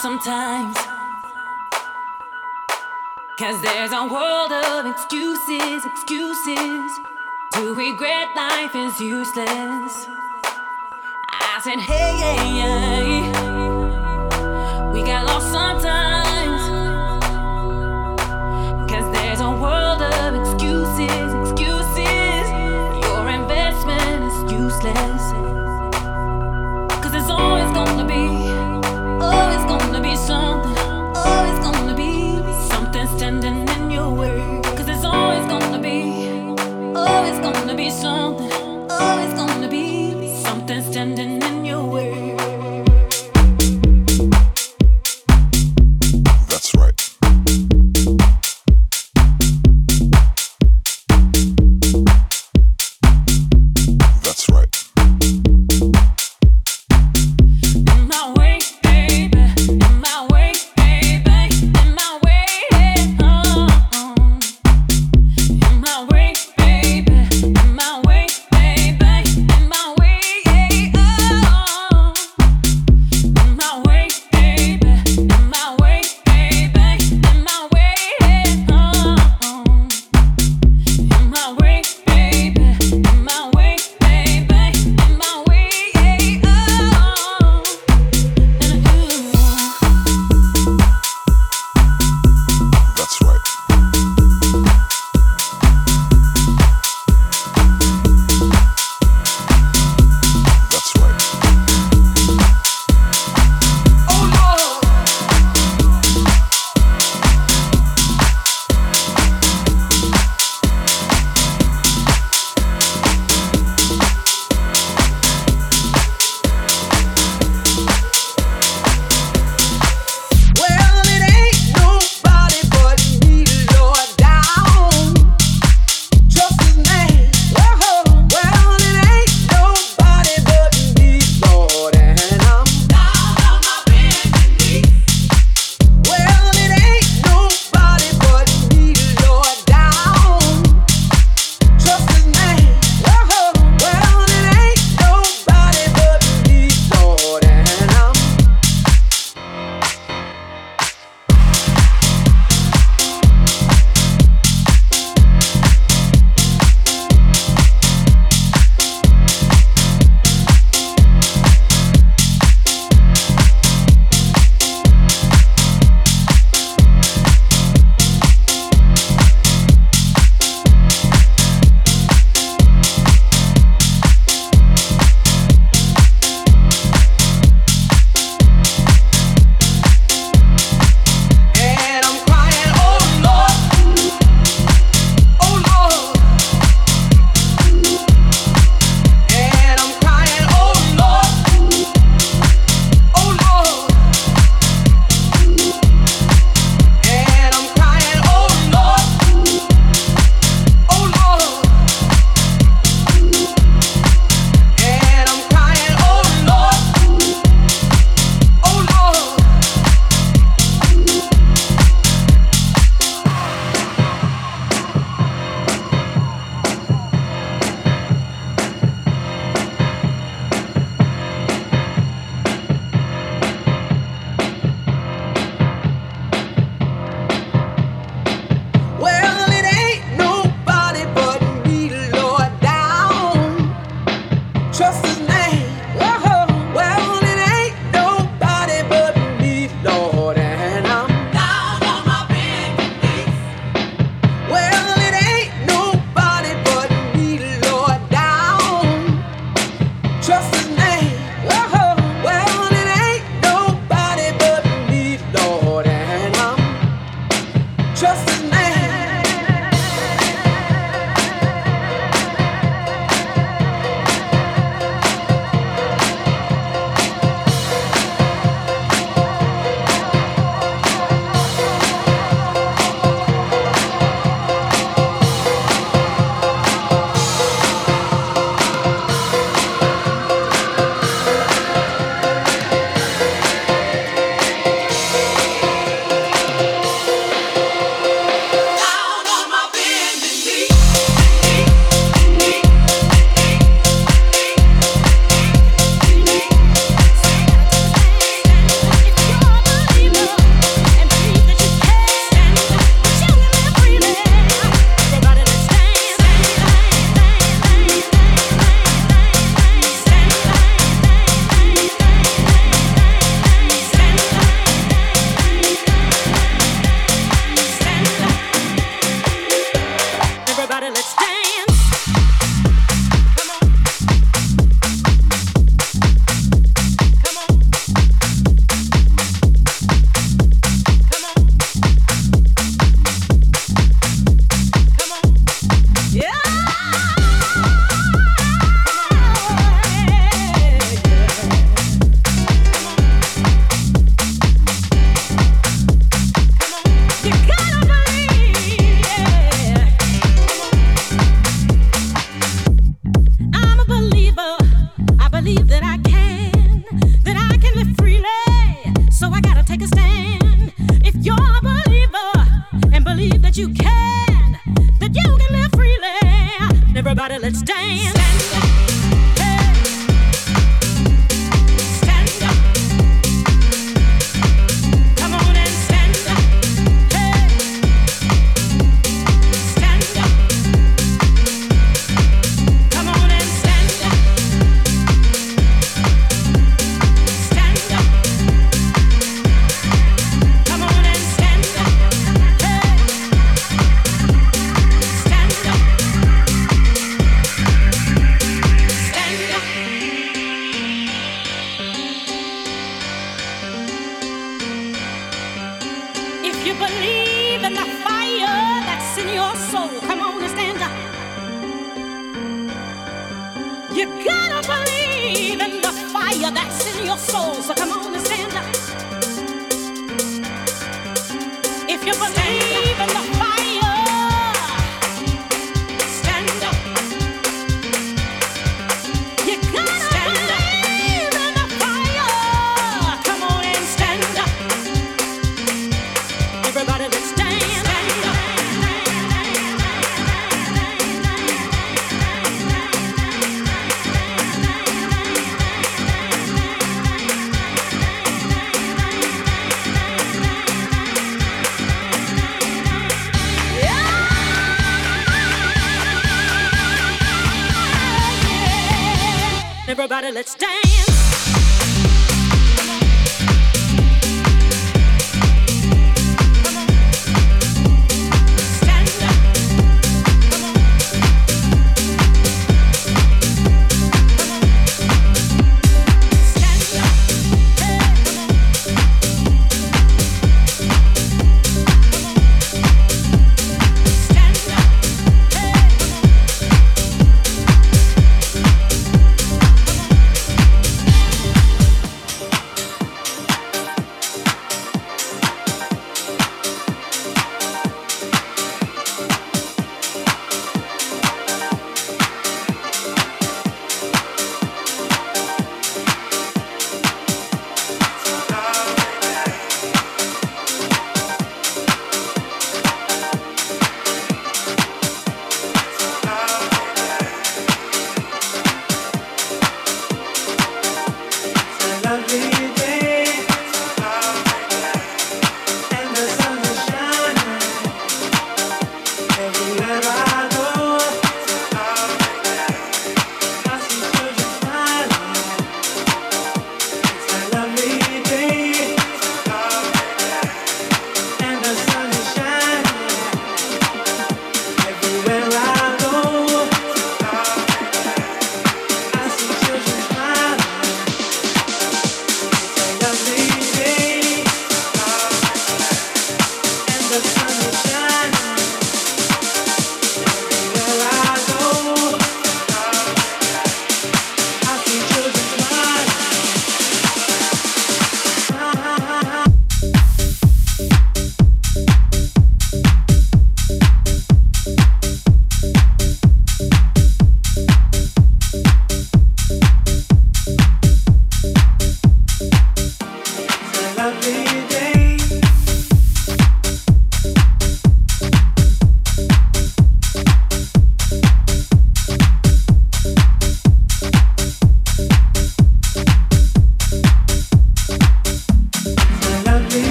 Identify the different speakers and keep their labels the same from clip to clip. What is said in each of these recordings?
Speaker 1: sometimes. Cause there's a world of excuses, excuses. To regret life is useless. I said, hey, hey, hey. we got lost sometimes. Cause there's a world of excuses, excuses.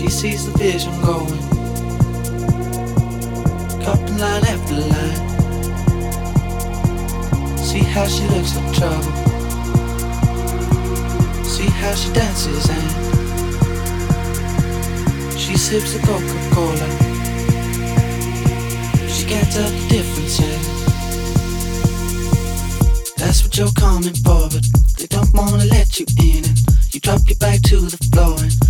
Speaker 2: She sees the vision going. Cupping line after line. See how she looks like trouble. See how she dances and she sips a Coca-Cola. She can't the difference. Yeah. That's what you're coming for, but they don't wanna let you in. And you drop your back to the floor and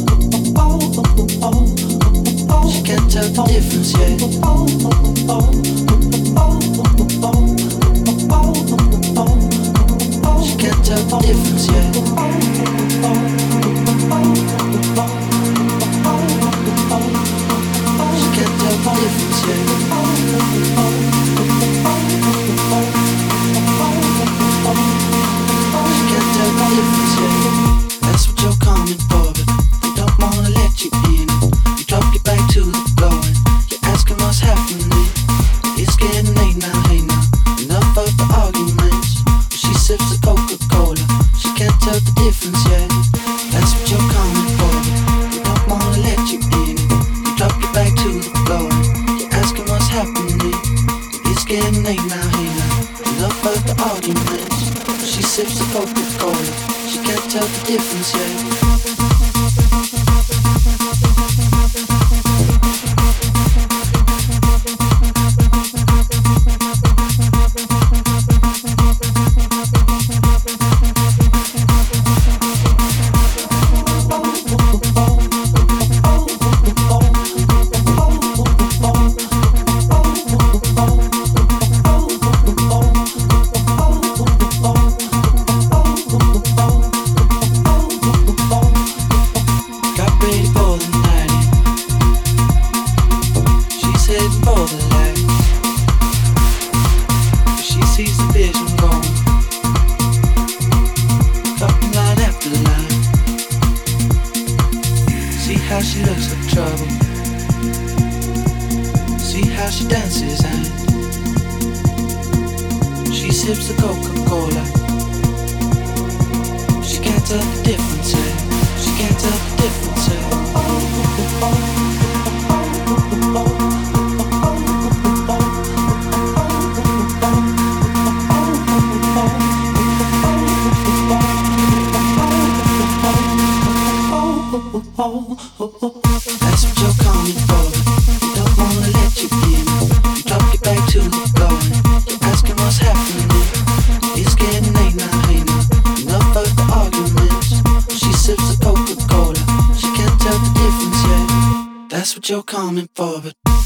Speaker 2: She can't tell the difference yet. She can't tell the difference yet. Late now, hey now. Enough of the arguments. She sips the Coca-Cola. She can't tell the difference yet.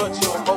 Speaker 2: put your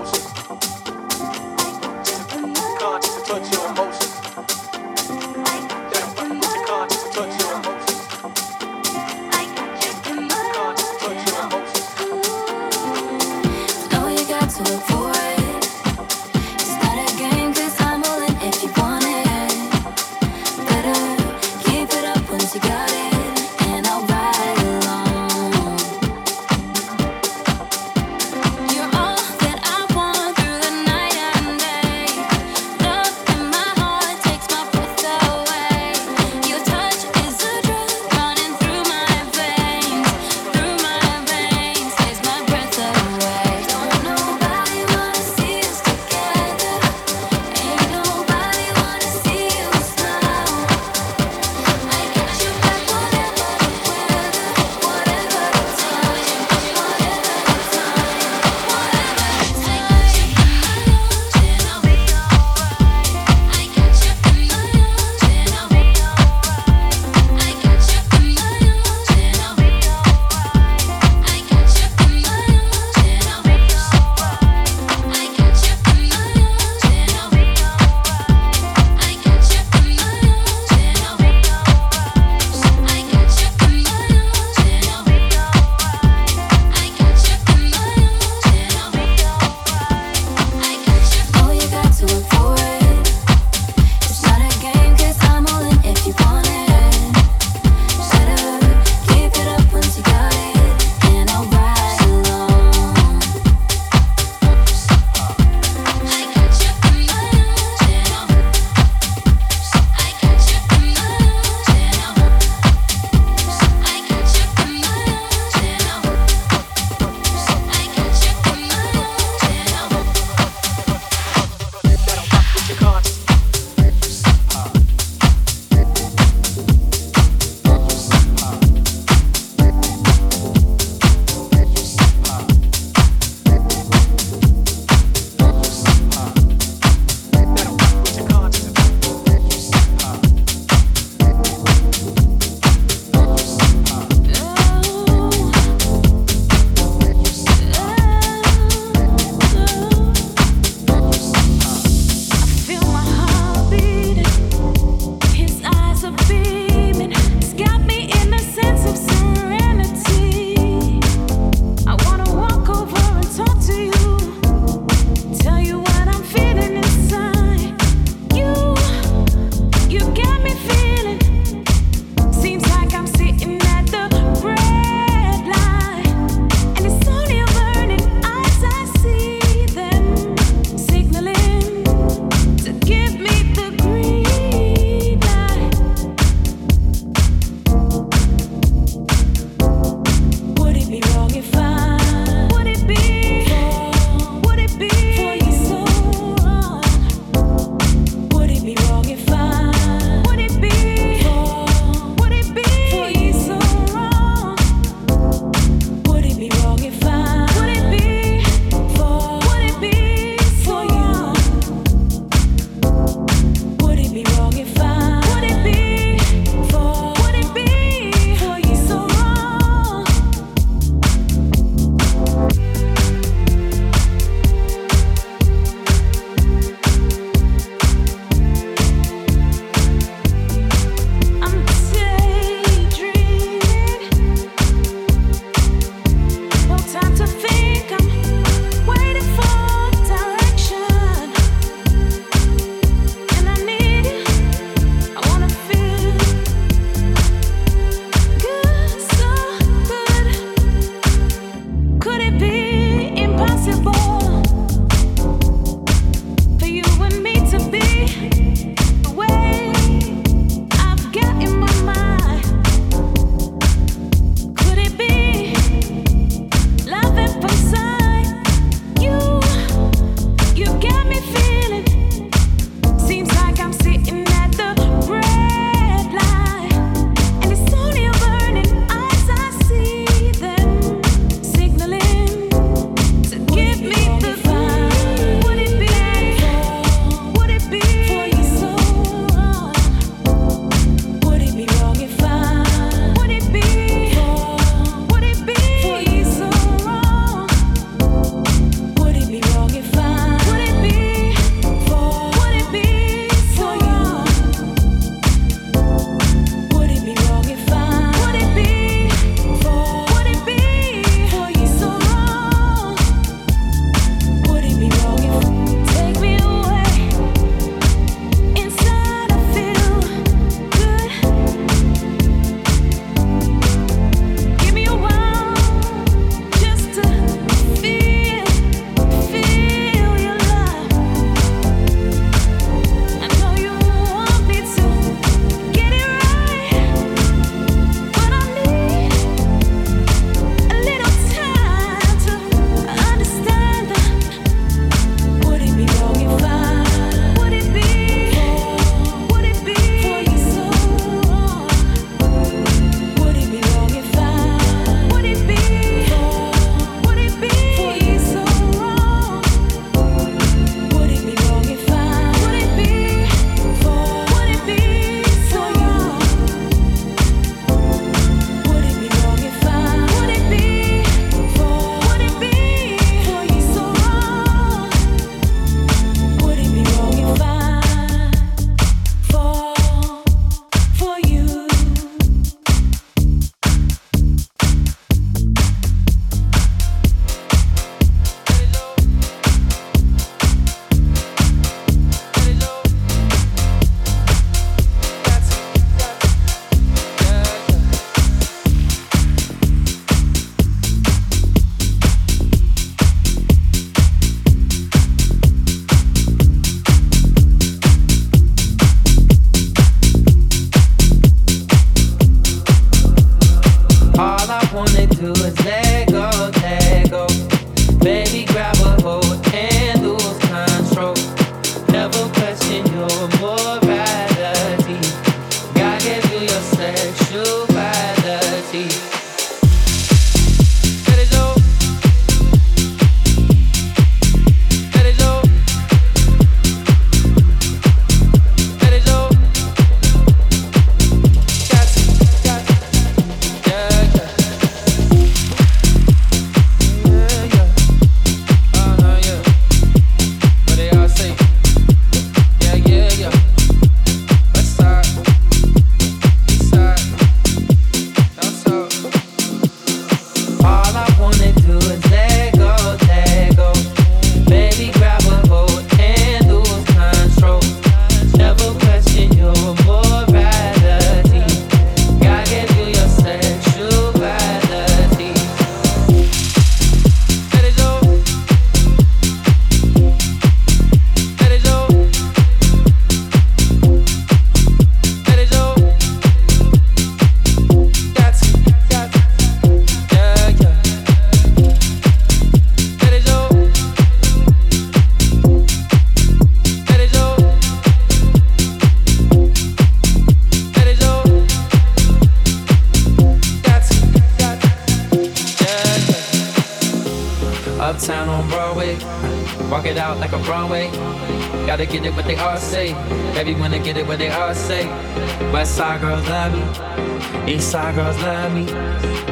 Speaker 3: Side girls love me,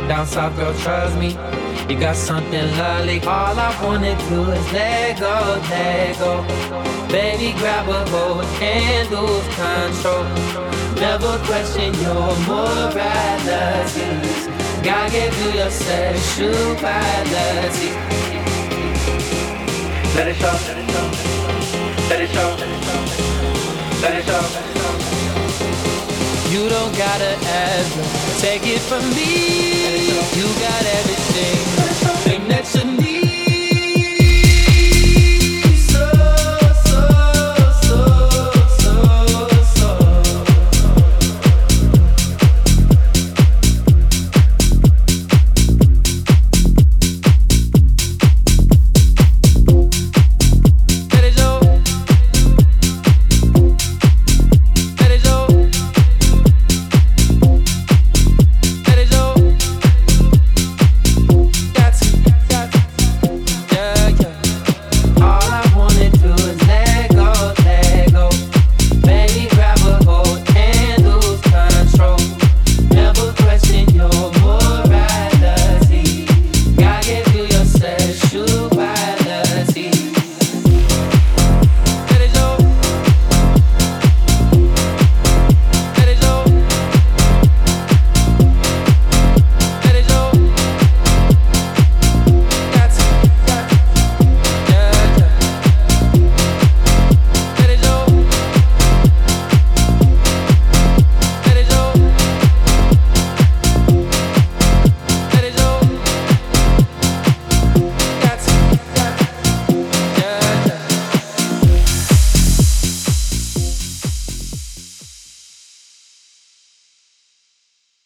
Speaker 3: down south girls trust me. You got something lovely. All I wanna do is let go, let go. Baby, grab a hold and lose control. Never question your morality. God gave you your sexuality. Let it show, let it show, let it show, let it show. You don't gotta ask. Take it from me, you got everything. Thing that you need.